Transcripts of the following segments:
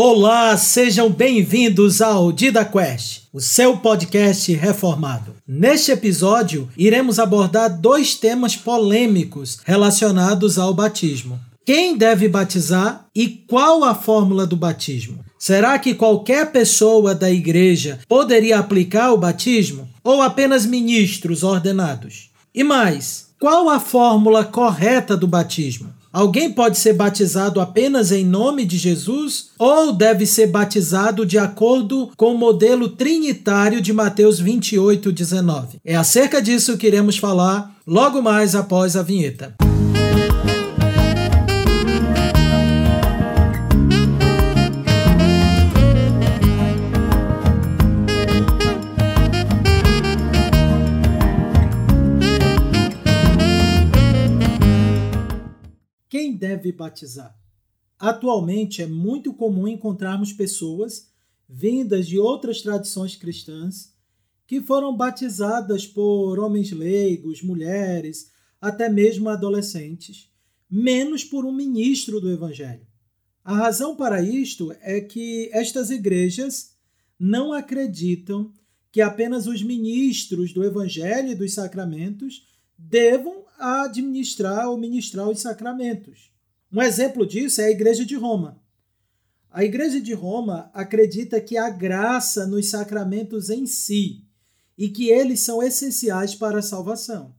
Olá, sejam bem-vindos ao DidaQuest, o seu podcast reformado. Neste episódio, iremos abordar dois temas polêmicos relacionados ao batismo. Quem deve batizar e qual a fórmula do batismo? Será que qualquer pessoa da igreja poderia aplicar o batismo ou apenas ministros ordenados? E mais, qual a fórmula correta do batismo? Alguém pode ser batizado apenas em nome de Jesus ou deve ser batizado de acordo com o modelo trinitário de Mateus 28, 19? É acerca disso que iremos falar logo mais após a vinheta. Deve batizar? Atualmente é muito comum encontrarmos pessoas vindas de outras tradições cristãs que foram batizadas por homens leigos, mulheres, até mesmo adolescentes, menos por um ministro do Evangelho. A razão para isto é que estas igrejas não acreditam que apenas os ministros do Evangelho e dos sacramentos devam administrar ou ministrar os sacramentos. Um exemplo disso é a Igreja de Roma. A Igreja de Roma acredita que há graça nos sacramentos em si e que eles são essenciais para a salvação.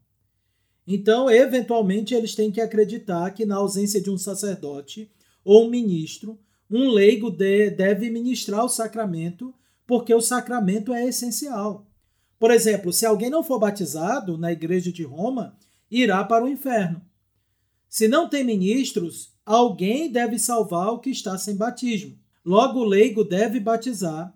Então, eventualmente, eles têm que acreditar que, na ausência de um sacerdote ou um ministro, um leigo deve ministrar o sacramento, porque o sacramento é essencial. Por exemplo, se alguém não for batizado na Igreja de Roma, irá para o inferno. Se não tem ministros, alguém deve salvar o que está sem batismo. Logo, o leigo deve batizar.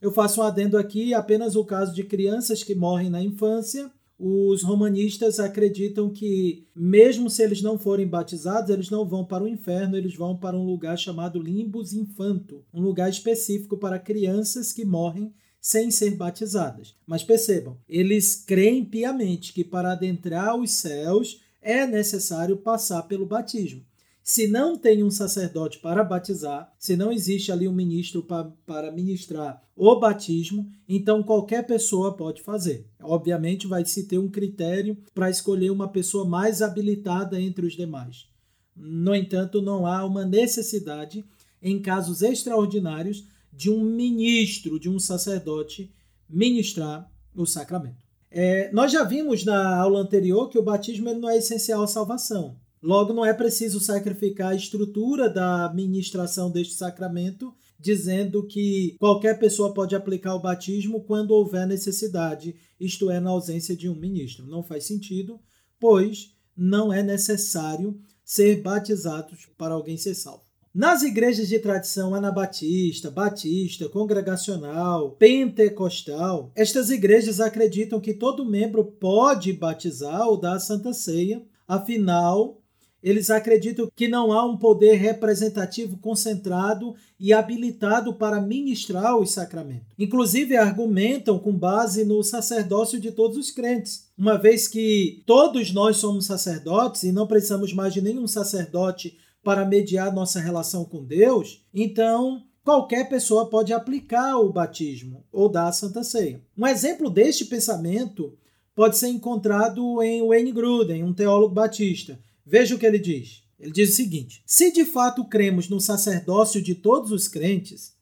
Eu faço um adendo aqui apenas o caso de crianças que morrem na infância. Os romanistas acreditam que, mesmo se eles não forem batizados, eles não vão para o inferno, eles vão para um lugar chamado limbus infanto um lugar específico para crianças que morrem sem ser batizadas. Mas percebam, eles creem piamente que para adentrar os céus é necessário passar pelo batismo. Se não tem um sacerdote para batizar, se não existe ali um ministro para, ministrar o batismo, então qualquer pessoa pode fazer. Obviamente, vai se ter um critério para escolher uma pessoa mais habilitada entre os demais. No entanto, não há uma necessidade, em casos extraordinários, de um ministro, de um sacerdote ministrar o sacramento. É, nós já vimos na aula anterior que o batismo ele não é essencial à salvação. Logo, não é preciso sacrificar a estrutura da administração deste sacramento, dizendo que qualquer pessoa pode aplicar o batismo quando houver necessidade, isto é, na ausência de um ministro. Não faz sentido, pois não é necessário ser batizado para alguém ser salvo. Nas igrejas de tradição anabatista, batista, congregacional, pentecostal, estas igrejas acreditam que todo membro pode batizar ou dar a santa ceia, afinal, eles acreditam que não há um poder representativo concentrado e habilitado para ministrar os sacramentos. Inclusive, argumentam com base no sacerdócio de todos os crentes, uma vez que todos nós somos sacerdotes e não precisamos mais de nenhum sacerdote para mediar nossa relação com Deus, então qualquer pessoa pode aplicar o batismo ou dar a Santa Ceia. Um exemplo deste pensamento pode ser encontrado em Wayne Gruden, um teólogo batista. Veja o que ele diz. Ele diz o seguinte: Se de fato cremos no sacerdócio de todos os crentes,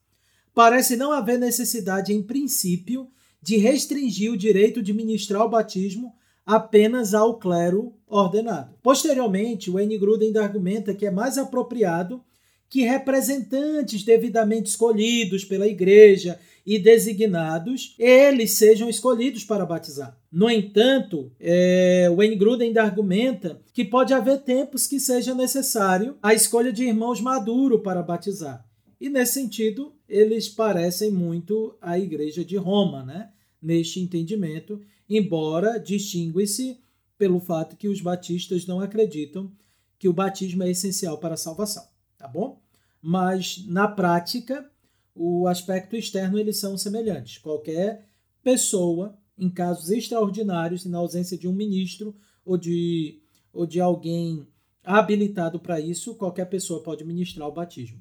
parece não haver necessidade, em princípio, de restringir o direito de ministrar o batismo apenas ao clero ordenado. Posteriormente, Wayne Gruden ainda argumenta que é mais apropriado que representantes devidamente escolhidos pela igreja e designados, eles sejam escolhidos para batizar. No entanto, é, Wayne Gruden ainda argumenta que pode haver tempos que seja necessário a escolha de irmãos maduros para batizar. E nesse sentido, eles parecem muito a igreja de Roma, né? neste entendimento, embora distingue-se pelo fato que os batistas não acreditam que o batismo é essencial para a salvação, tá bom? Mas na prática, o aspecto externo eles são semelhantes. Qualquer pessoa, em casos extraordinários e na ausência de um ministro ou de, ou de alguém habilitado para isso, qualquer pessoa pode ministrar o batismo.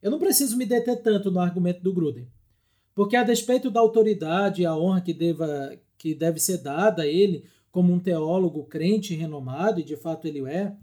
Eu não preciso me deter tanto no argumento do Gruden, porque a despeito da autoridade e a honra que, deva, que deve ser dada a ele como um teólogo crente renomado, e de fato ele é,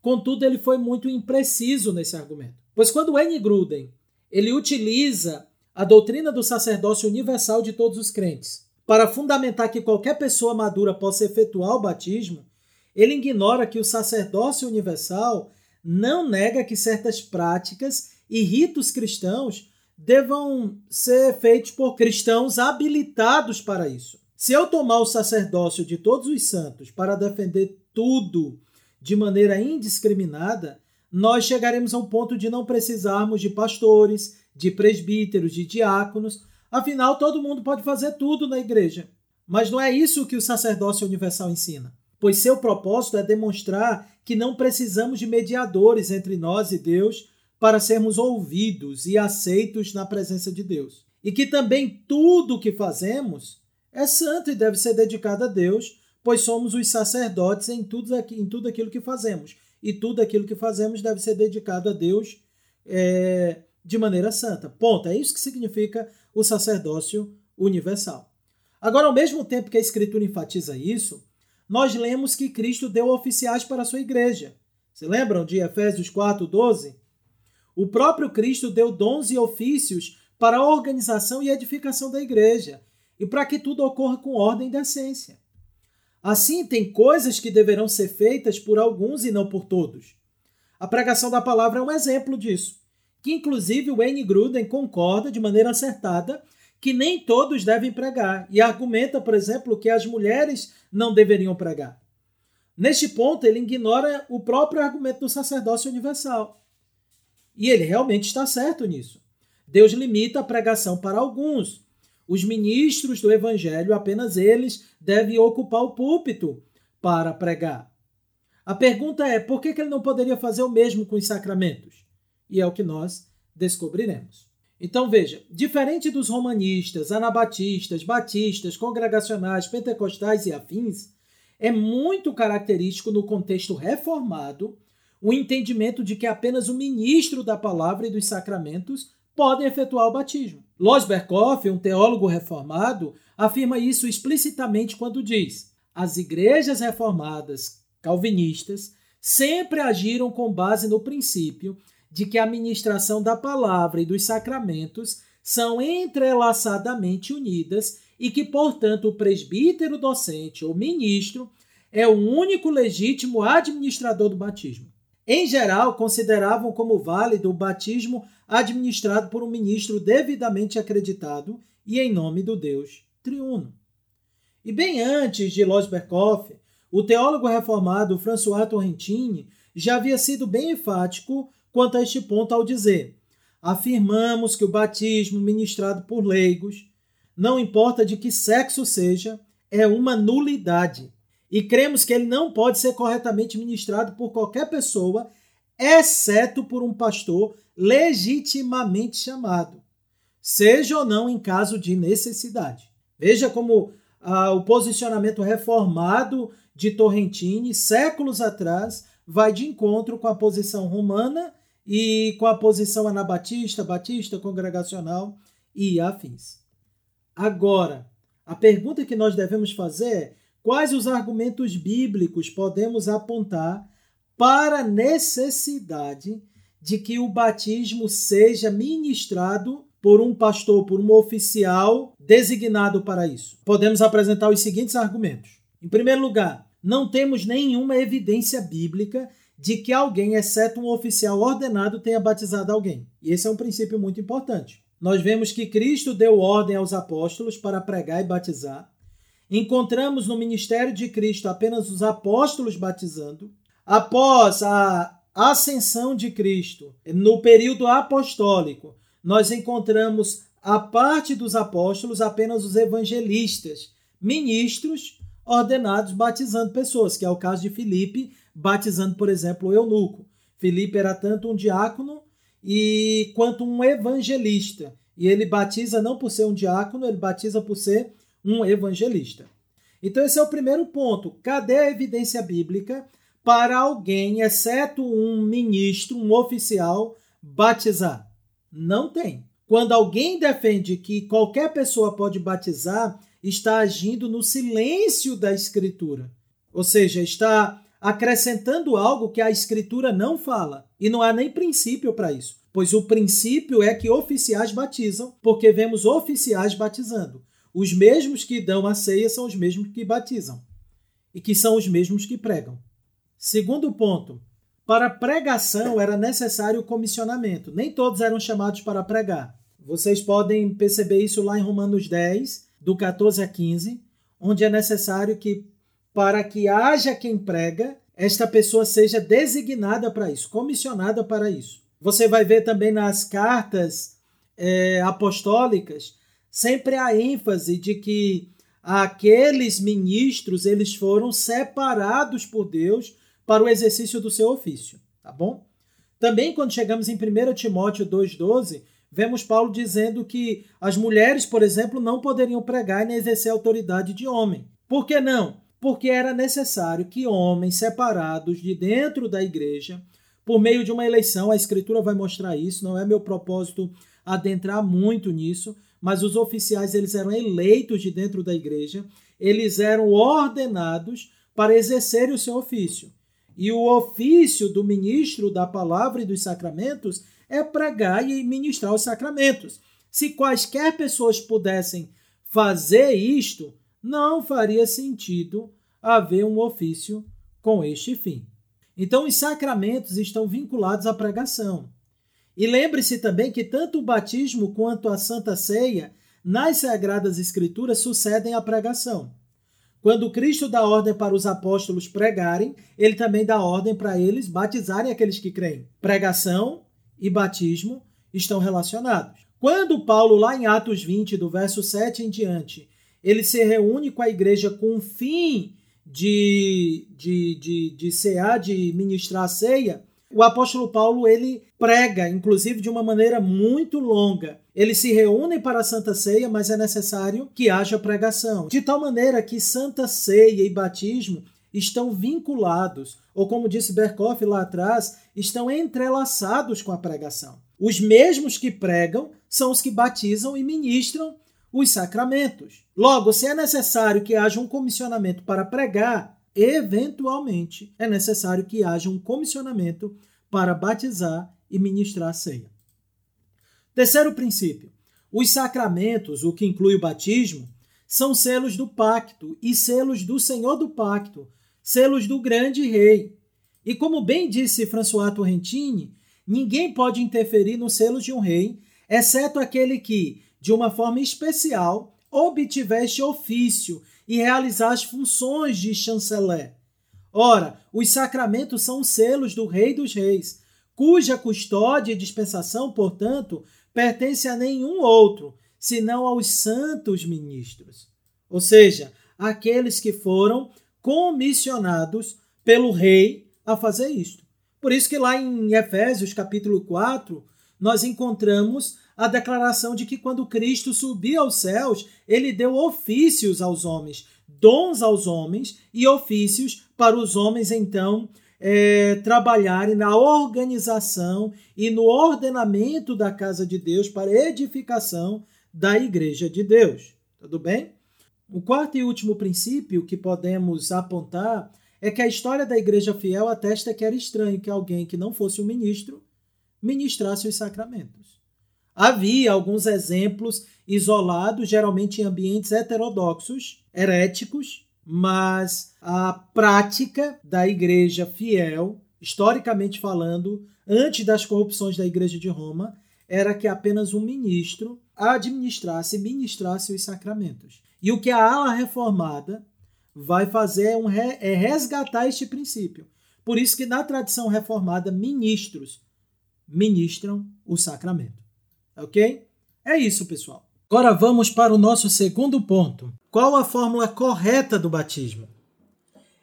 contudo ele foi muito impreciso nesse argumento. Pois quando N. Gruden ele utiliza a doutrina do sacerdócio universal de todos os crentes para fundamentar que qualquer pessoa madura possa efetuar o batismo, ele ignora que o sacerdócio universal não nega que certas práticas e ritos cristãos devam ser feitos por cristãos habilitados para isso. Se eu tomar o sacerdócio de todos os santos para defender tudo de maneira indiscriminada, nós chegaremos ao ponto de não precisarmos de pastores, de presbíteros, de diáconos. Afinal, todo mundo pode fazer tudo na igreja. Mas não é isso que o sacerdócio universal ensina pois seu propósito é demonstrar que não precisamos de mediadores entre nós e Deus para sermos ouvidos e aceitos na presença de Deus. E que também tudo o que fazemos é santo e deve ser dedicado a Deus, pois somos os sacerdotes em tudo, em tudo aquilo que fazemos. E tudo aquilo que fazemos deve ser dedicado a Deus é, de maneira santa. Ponto. É isso que significa o sacerdócio universal. Agora, ao mesmo tempo que a Escritura enfatiza isso, nós lemos que Cristo deu oficiais para a sua igreja. Se lembram de Efésios 4, 12? O próprio Cristo deu dons e ofícios para a organização e edificação da igreja e para que tudo ocorra com ordem e decência. Assim, tem coisas que deverão ser feitas por alguns e não por todos. A pregação da palavra é um exemplo disso, que inclusive N. Gruden concorda de maneira acertada que nem todos devem pregar e argumenta, por exemplo, que as mulheres não deveriam pregar. Neste ponto, ele ignora o próprio argumento do sacerdócio universal. E ele realmente está certo nisso. Deus limita a pregação para alguns. Os ministros do evangelho, apenas eles, devem ocupar o púlpito para pregar. A pergunta é: por que ele não poderia fazer o mesmo com os sacramentos? E é o que nós descobriremos. Então veja, diferente dos romanistas, anabatistas, batistas, congregacionais, pentecostais e afins, é muito característico no contexto reformado o entendimento de que apenas o ministro da palavra e dos sacramentos podem efetuar o batismo. Lois Berkoff, um teólogo reformado, afirma isso explicitamente quando diz: as igrejas reformadas calvinistas sempre agiram com base no princípio de que a ministração da palavra e dos sacramentos são entrelaçadamente unidas e que, portanto, o presbítero docente ou ministro é o único legítimo administrador do batismo. Em geral, consideravam como válido o batismo administrado por um ministro devidamente acreditado e em nome do Deus triuno. E bem antes de Lois Berkoff, o teólogo reformado François Torrentini já havia sido bem enfático quanto a este ponto ao dizer: afirmamos que o batismo ministrado por leigos, não importa de que sexo seja, é uma nulidade. E cremos que ele não pode ser corretamente ministrado por qualquer pessoa, exceto por um pastor legitimamente chamado, seja ou não em caso de necessidade. Veja como ah, o posicionamento reformado de Torrentini, séculos atrás, vai de encontro com a posição romana e com a posição anabatista, batista, congregacional e afins. Agora, a pergunta que nós devemos fazer é: quais os argumentos bíblicos podemos apontar para a necessidade de que o batismo seja ministrado por um pastor, por um oficial designado para isso? Podemos apresentar os seguintes argumentos. Em primeiro lugar, não temos nenhuma evidência bíblica de que alguém, exceto um oficial ordenado, tenha batizado alguém. E esse é um princípio muito importante. Nós vemos que Cristo deu ordem aos apóstolos para pregar e batizar. Encontramos no ministério de Cristo apenas os apóstolos batizando. Após a ascensão de Cristo, no período apostólico, nós encontramos a parte dos apóstolos apenas os evangelistas, ministros ordenados batizando pessoas, que é o caso de Filipe, batizando, por exemplo, o eunuco. Filipe era tanto um diácono e quanto um evangelista. E ele batiza não por ser um diácono, ele batiza por ser um evangelista. Então esse é o primeiro ponto. Cadê a evidência bíblica para alguém, exceto um ministro, um oficial, batizar? Não tem. Quando alguém defende que qualquer pessoa pode batizar, está agindo no silêncio da Escritura. Ou seja, está acrescentando algo que a Escritura não fala. E não há nem princípio para isso. Pois o princípio é que oficiais batizam, porque vemos oficiais batizando. Os mesmos que dão a ceia são os mesmos que batizam. E que são os mesmos que pregam. Segundo ponto, para pregação era necessário o comissionamento. Nem todos eram chamados para pregar. Vocês podem perceber isso lá em Romanos 10, do 14 a 15, onde é necessário que, para que haja quem prega, esta pessoa seja designada para isso, comissionada para isso. Você vai ver também nas cartas é, apostólicas sempre a ênfase de que aqueles ministros eles foram separados por Deus para o exercício do seu ofício, tá bom? Também quando chegamos em 1 Timóteo 2:12, vemos Paulo dizendo que as mulheres, por exemplo, não poderiam pregar nem exercer autoridade de homem. Por que não? Porque era necessário que homens separados de dentro da igreja, por meio de uma eleição, a escritura vai mostrar isso, não é meu propósito adentrar muito nisso, mas os oficiais eles eram eleitos de dentro da igreja, eles eram ordenados para exercerem o seu ofício. E o ofício do ministro da palavra e dos sacramentos é pregar e ministrar os sacramentos. Se quaisquer pessoas pudessem fazer isto, não faria sentido haver um ofício com este fim. Então, os sacramentos estão vinculados à pregação. E lembre-se também que tanto o batismo quanto a Santa Ceia, nas Sagradas Escrituras, sucedem à pregação. Quando Cristo dá ordem para os apóstolos pregarem, ele também dá ordem para eles batizarem aqueles que creem. Pregação e batismo estão relacionados. Quando Paulo, lá em Atos 20, do verso 7 em diante, ele se reúne com a igreja com o fim de, de, de, de cear, de ministrar a ceia, o apóstolo Paulo ele prega, inclusive de uma maneira muito longa. Eles se reúnem para a Santa Ceia, mas é necessário que haja pregação. De tal maneira que Santa Ceia e batismo estão vinculados, ou como disse Berkoff lá atrás, estão entrelaçados com a pregação. Os mesmos que pregam são os que batizam e ministram os sacramentos. Logo, se é necessário que haja um comissionamento para pregar, eventualmente é necessário que haja um comissionamento para batizar e ministrar a ceia. Terceiro princípio: os sacramentos, o que inclui o batismo, são selos do pacto e selos do Senhor do pacto, selos do grande rei. E como bem disse François Torrentini, ninguém pode interferir nos selos de um rei, exceto aquele que, de uma forma especial, obtiver este ofício e realizar as funções de chanceler. Ora, os sacramentos são os selos do Rei dos Reis, cuja custódia e dispensação, portanto, pertence a nenhum outro, senão aos santos ministros. Ou seja, aqueles que foram comissionados pelo rei a fazer isto. Por isso que lá em Efésios capítulo 4, nós encontramos a declaração de que quando Cristo subiu aos céus, ele deu ofícios aos homens, dons aos homens e ofícios para os homens, então, é, trabalharem na organização e no ordenamento da casa de Deus para edificação da igreja de Deus. Tudo bem? O quarto e último princípio que podemos apontar é que a história da igreja fiel atesta que era estranho que alguém que não fosse um ministro ministrasse os sacramentos. Havia alguns exemplos isolados, geralmente em ambientes heterodoxos, heréticos, mas a prática da igreja fiel, historicamente falando, antes das corrupções da igreja de Roma, era que apenas um ministro administrasse e ministrasse os sacramentos. E o que a ala reformada vai fazer é, um re, é resgatar este princípio. Por isso que na tradição reformada, ministros ministram o sacramento. Ok? É isso, pessoal. Agora vamos para o nosso segundo ponto. Qual a fórmula correta do batismo?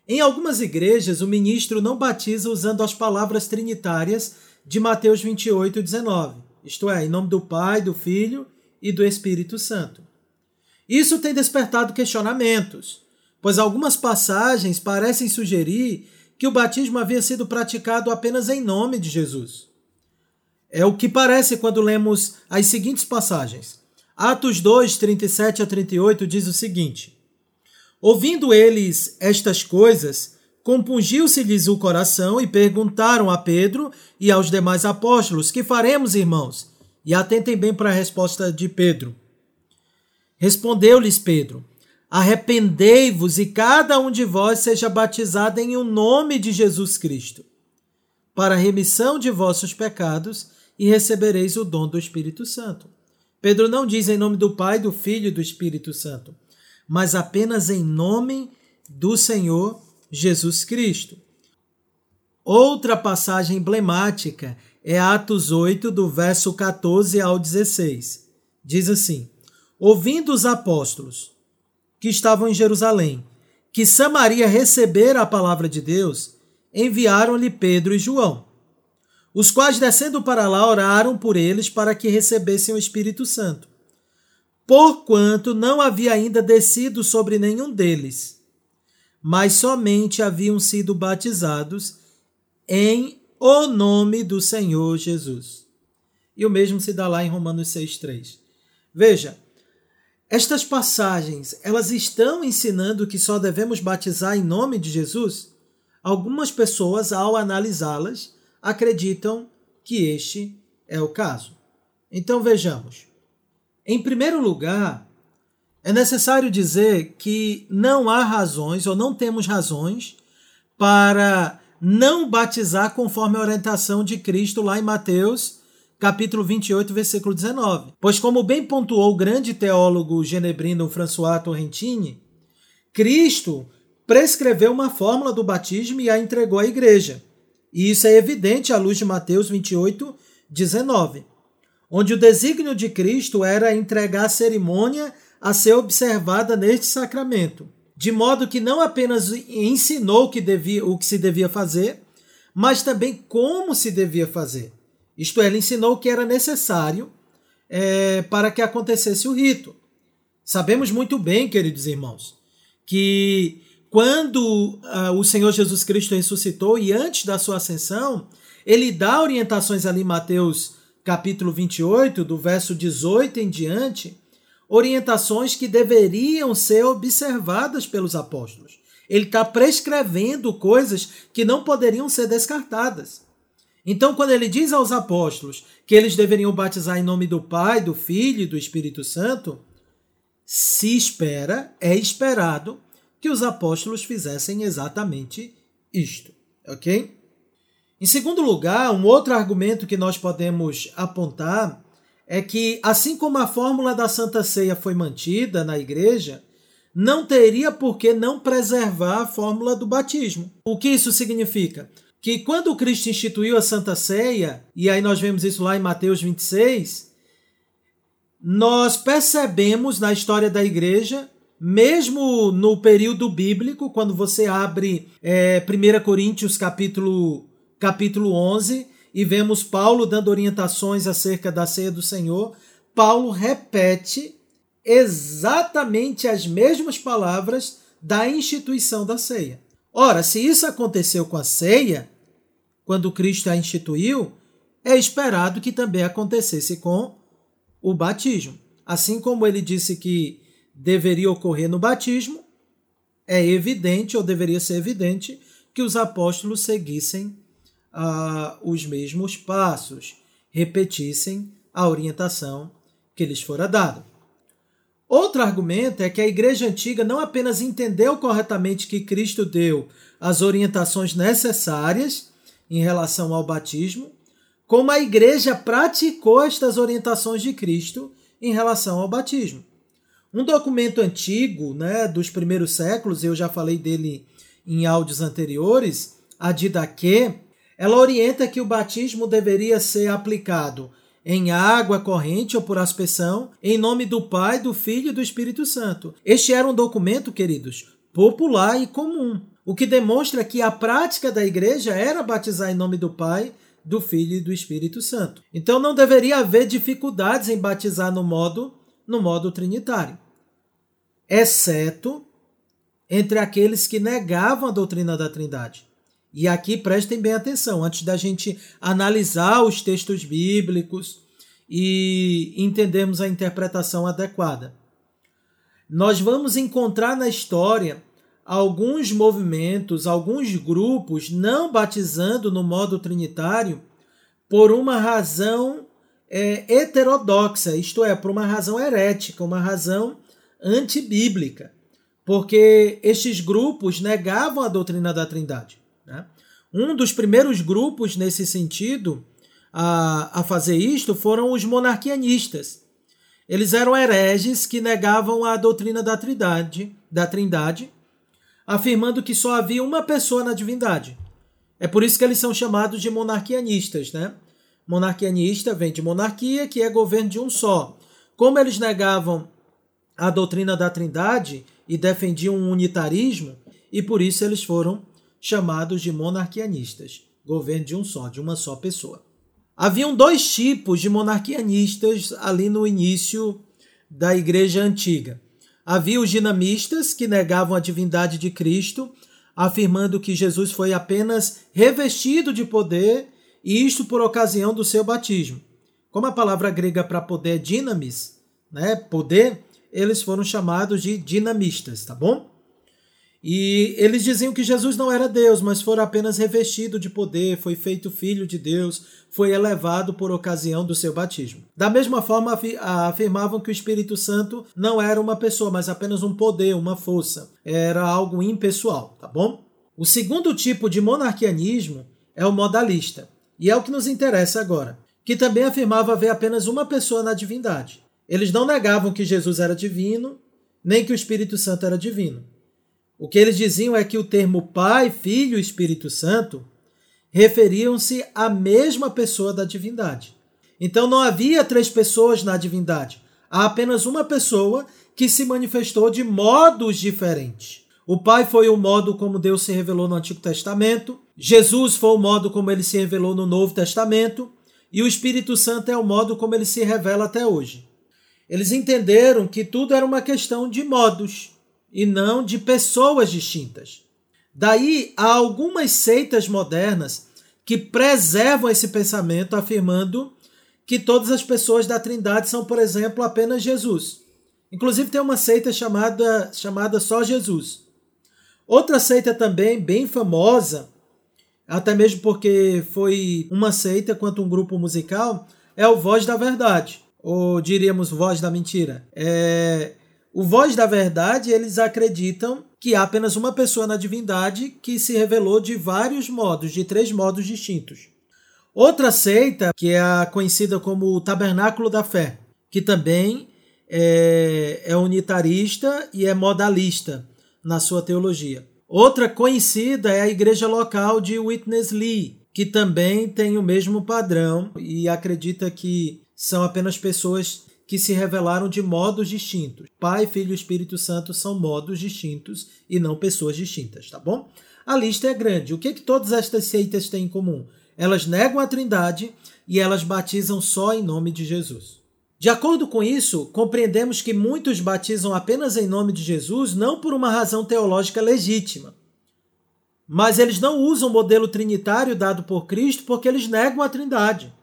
Em algumas igrejas, o ministro não batiza usando as palavras trinitárias de Mateus 28, 19, isto é, em nome do Pai, do Filho e do Espírito Santo. Isso tem despertado questionamentos, pois algumas passagens parecem sugerir que o batismo havia sido praticado apenas em nome de Jesus. É o que parece quando lemos as seguintes passagens. Atos 2, 37 a 38 diz o seguinte: Ouvindo eles estas coisas, compungiu-se-lhes o coração e perguntaram a Pedro e aos demais apóstolos: Que faremos, irmãos? E atentem bem para a resposta de Pedro. Respondeu-lhes Pedro: Arrependei-vos e cada um de vós seja batizado em o um nome de Jesus Cristo, para a remissão de vossos pecados, e recebereis o dom do Espírito Santo. Pedro não diz em nome do Pai, do Filho e do Espírito Santo, mas apenas em nome do Senhor Jesus Cristo. Outra passagem emblemática é Atos 8, do verso 14 ao 16. Diz assim: Ouvindo os apóstolos que estavam em Jerusalém que Samaria recebera a palavra de Deus, enviaram-lhe Pedro e João, os quais, descendo para lá, oraram por eles para que recebessem o Espírito Santo, porquanto não havia ainda descido sobre nenhum deles, mas somente haviam sido batizados em o nome do Senhor Jesus. E o mesmo se dá lá em Romanos 6,3. Veja, estas passagens, elas estão ensinando que só devemos batizar em nome de Jesus? Algumas pessoas, ao analisá-las, acreditam que este é o caso. Então vejamos. Em primeiro lugar, é necessário dizer que não há razões ou não temos razões para não batizar conforme a orientação de Cristo lá em Mateus, capítulo 28, versículo 19. Pois como bem pontuou o grande teólogo genebrino François Torrentini, Cristo prescreveu uma fórmula do batismo e a entregou à igreja. E isso é evidente à luz de Mateus 28, 19, onde o desígnio de Cristo era entregar a cerimônia a ser observada neste sacramento de modo que não apenas ensinou o que, devia, o que se devia fazer, mas também como se devia fazer. Isto é, ele ensinou o que era necessário é, para que acontecesse o rito. Sabemos muito bem, queridos irmãos, que quando uh, o Senhor Jesus Cristo ressuscitou e antes da sua ascensão, ele dá orientações ali em Mateus capítulo 28, do verso 18 em diante, orientações que deveriam ser observadas pelos apóstolos. Ele está prescrevendo coisas que não poderiam ser descartadas. Então, quando ele diz aos apóstolos que eles deveriam batizar em nome do Pai, do Filho e do Espírito Santo, se espera, é esperado que os apóstolos fizessem exatamente isto, ok? Em segundo lugar, um outro argumento que nós podemos apontar é que, assim como a fórmula da Santa Ceia foi mantida na igreja, não teria por que não preservar a fórmula do batismo. O que isso significa? Que quando Cristo instituiu a Santa Ceia, e aí nós vemos isso lá em Mateus 26, nós percebemos na história da igreja, mesmo no período bíblico, quando você abre é, 1 Coríntios capítulo, capítulo 11, e vemos Paulo dando orientações acerca da ceia do Senhor, Paulo repete exatamente as mesmas palavras da instituição da ceia. Ora, se isso aconteceu com a ceia, quando Cristo a instituiu, é esperado que também acontecesse com o batismo. Assim como ele disse que deveria ocorrer no batismo, é evidente, ou deveria ser evidente, que os apóstolos seguissem uh, os mesmos passos, repetissem a orientação que lhes fora dada. Outro argumento é que a igreja antiga não apenas entendeu corretamente que Cristo deu as orientações necessárias em relação ao batismo, como a igreja praticou estas orientações de Cristo em relação ao batismo. Um documento antigo, né, dos primeiros séculos, eu já falei dele em áudios anteriores, a Didaquê, ela orienta que o batismo deveria ser aplicado em água corrente ou por aspersão, em nome do Pai, do Filho e do Espírito Santo. Este era um documento, queridos, popular e comum, o que demonstra que a prática da igreja era batizar em nome do Pai, do Filho e do Espírito Santo. Então não deveria haver dificuldades em batizar no modo no modo trinitário, exceto entre aqueles que negavam a doutrina da Trindade. E aqui prestem bem atenção, antes da gente analisar os textos bíblicos e entendermos a interpretação adequada. Nós vamos encontrar na história alguns movimentos, alguns grupos não batizando no modo trinitário por uma razão é, heterodoxa, isto é, por uma razão herética, uma razão antibíblica, porque estes grupos negavam a doutrina da Trindade. Né? Um dos primeiros grupos nesse sentido a, a fazer isto foram os monarquianistas. Eles eram hereges que negavam a doutrina da Trindade, da Trindade, afirmando que só havia uma pessoa na divindade. É por isso que eles são chamados de monarquianistas, né? Monarquianista vem de monarquia, que é governo de um só. Como eles negavam a doutrina da Trindade e defendiam um unitarismo, e por isso eles foram chamados de monarquianistas, governo de um só, de uma só pessoa. Haviam dois tipos de monarquianistas ali no início da Igreja Antiga. Havia os dinamistas, que negavam a divindade de Cristo, afirmando que Jesus foi apenas revestido de poder, e isto por ocasião do seu batismo. Como a palavra grega para poder é dinamis, né, poder, eles foram chamados de dinamistas, tá bom? E eles diziam que Jesus não era Deus, mas foi apenas revestido de poder, foi feito filho de Deus, foi elevado por ocasião do seu batismo. Da mesma forma, afirmavam que o Espírito Santo não era uma pessoa, mas apenas um poder, uma força. Era algo impessoal, tá bom? O segundo tipo de monarquianismo é o modalista, e é o que nos interessa agora, que também afirmava haver apenas uma pessoa na divindade. Eles não negavam que Jesus era divino, nem que o Espírito Santo era divino. O que eles diziam é que o termo Pai, Filho e Espírito Santo referiam-se à mesma pessoa da divindade. Então não havia três pessoas na divindade, há apenas uma pessoa que se manifestou de modos diferentes. O Pai foi o modo como Deus se revelou no Antigo Testamento, Jesus foi o modo como ele se revelou no Novo Testamento, e o Espírito Santo é o modo como ele se revela até hoje. Eles entenderam que tudo era uma questão de modos e não de pessoas distintas. Daí há algumas seitas modernas que preservam esse pensamento, afirmando que todas as pessoas da Trindade são, por exemplo, apenas Jesus. Inclusive tem uma seita chamada, chamada Só Jesus. Outra seita também bem famosa, até mesmo porque foi uma seita quanto um grupo musical, é o Voz da Verdade, ou diríamos Voz da Mentira. É, o Voz da Verdade, eles acreditam que há apenas uma pessoa na divindade que se revelou de vários modos, de três modos distintos. Outra seita, que é a conhecida como o Tabernáculo da Fé, que também é, é unitarista e é modalista na sua teologia. Outra conhecida é a igreja local de Witness Lee, que também tem o mesmo padrão e acredita que são apenas pessoas que se revelaram de modos distintos. Pai, Filho e Espírito Santo são modos distintos e não pessoas distintas, tá bom? A lista é grande. O que, que todas estas seitas têm em comum? Elas negam a Trindade e elas batizam só em nome de Jesus. De acordo com isso, compreendemos que muitos batizam apenas em nome de Jesus não por uma razão teológica legítima, mas eles não usam o modelo trinitário dado por Cristo porque eles negam a Trindade.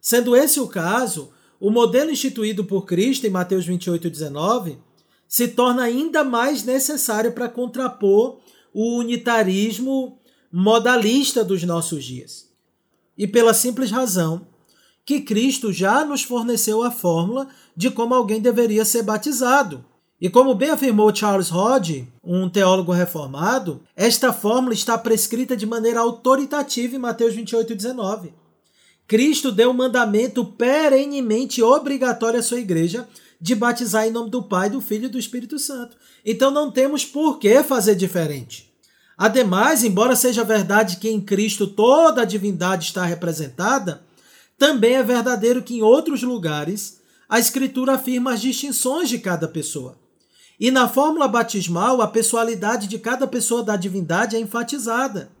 Sendo esse o caso, o modelo instituído por Cristo em Mateus 28, 19 se torna ainda mais necessário para contrapor o unitarismo modalista dos nossos dias. E pela simples razão que Cristo já nos forneceu a fórmula de como alguém deveria ser batizado. E como bem afirmou Charles Hodge, um teólogo reformado, esta fórmula está prescrita de maneira autoritativa em Mateus 28, 19. Cristo deu um mandamento perenemente obrigatório à sua igreja de batizar em nome do Pai, do Filho e do Espírito Santo. Então não temos por que fazer diferente. Ademais, embora seja verdade que em Cristo toda a divindade está representada, também é verdadeiro que em outros lugares a Escritura afirma as distinções de cada pessoa. E na fórmula batismal, a pessoalidade de cada pessoa da divindade é enfatizada.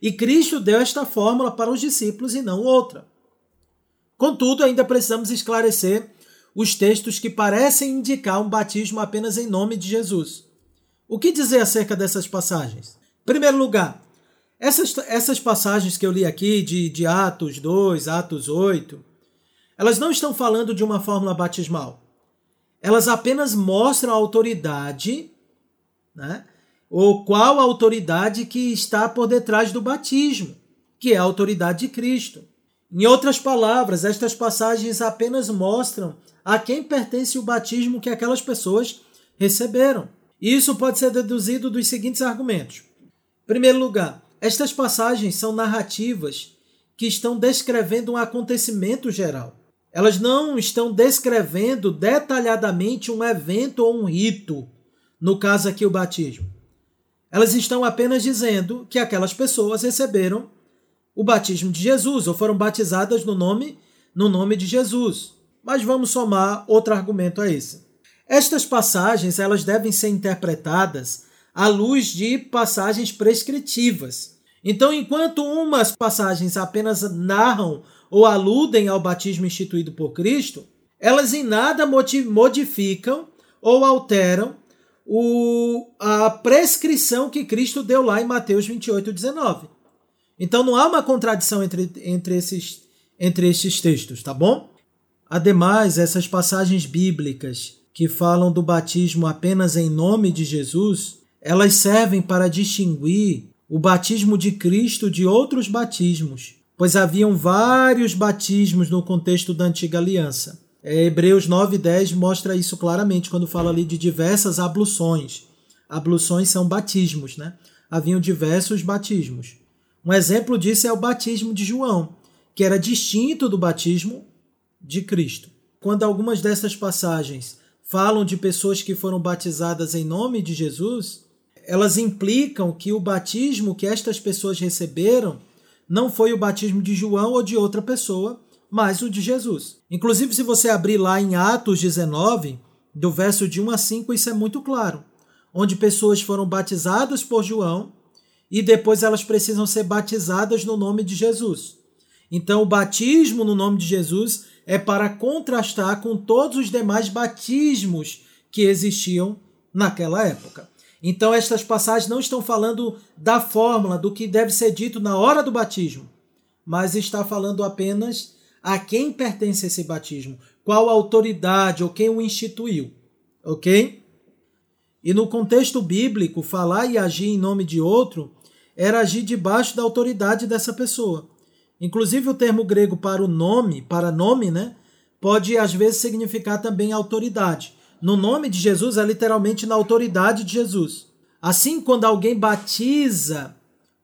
E Cristo deu esta fórmula para os discípulos e não outra. Contudo, ainda precisamos esclarecer os textos que parecem indicar um batismo apenas em nome de Jesus. O que dizer acerca dessas passagens? Em primeiro lugar, Essas, essas passagens que eu li aqui, de, de Atos 2, Atos 8, elas não estão falando de uma fórmula batismal. Elas apenas mostram a autoridade, né? Ou qual a autoridade que está por detrás do batismo, que é a autoridade de Cristo. Em outras palavras, estas passagens apenas mostram a quem pertence o batismo que aquelas pessoas receberam. Isso pode ser deduzido dos seguintes argumentos. Em primeiro lugar, estas passagens são narrativas que estão descrevendo um acontecimento geral. Elas não estão descrevendo detalhadamente um evento ou um rito, no caso aqui o batismo. Elas estão apenas dizendo que aquelas pessoas receberam o batismo de Jesus ou foram batizadas no nome no nome de Jesus. Mas vamos somar outro argumento a esse. Estas passagens elas devem ser interpretadas à luz de passagens prescritivas. Então, enquanto umas passagens apenas narram ou aludem ao batismo instituído por Cristo, elas em nada modificam ou alteram o, a prescrição que Cristo deu lá em Mateus 28, 19. Então não há uma contradição entre, entre, esses, entre esses textos, tá bom? Ademais, essas passagens bíblicas que falam do batismo apenas em nome de Jesus, elas servem para distinguir o batismo de Cristo de outros batismos pois haviam vários batismos no contexto da antiga aliança. É, Hebreus 9:10 mostra isso claramente quando fala ali de diversas abluções. Abluções são batismos, né? Haviam diversos batismos. Um exemplo disso é o batismo de João, que era distinto do batismo de Cristo. Quando algumas dessas passagens falam de pessoas que foram batizadas em nome de Jesus, elas implicam que o batismo que estas pessoas receberam não foi o batismo de João ou de outra pessoa, mas o de Jesus. Inclusive, se você abrir lá em Atos 19, do verso de 1 a 5, isso é muito claro. Onde pessoas foram batizadas por João e depois elas precisam ser batizadas no nome de Jesus. Então, o batismo no nome de Jesus é para contrastar com todos os demais batismos que existiam naquela época. Então, estas passagens não estão falando da fórmula, do que deve ser dito na hora do batismo, mas está falando apenas a quem pertence esse batismo, qual autoridade ou quem o instituiu, ok? E no contexto bíblico, falar e agir em nome de outro era agir debaixo da autoridade dessa pessoa. Inclusive, o termo grego para o nome, para nome, né, pode às vezes significar também autoridade no nome de Jesus é literalmente na autoridade de Jesus. Assim, quando alguém batiza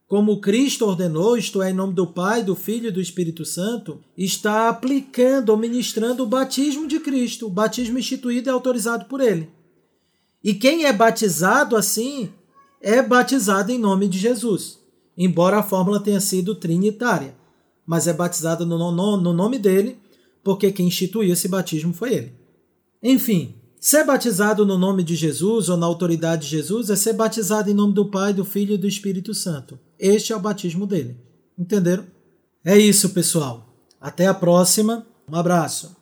como Cristo ordenou, isto é, em nome do Pai, do Filho e do Espírito Santo, está aplicando ou ministrando o batismo de Cristo. O batismo instituído é autorizado por ele. E quem é batizado assim é batizado em nome de Jesus, embora a fórmula tenha sido trinitária, mas é batizado no, no, no nome dele, porque quem instituiu esse batismo foi ele. Enfim, Ser batizado no nome de Jesus ou na autoridade de Jesus é ser batizado em nome do Pai, do Filho e do Espírito Santo. Este é o batismo dele. Entenderam? É isso, pessoal. Até a próxima. Um abraço.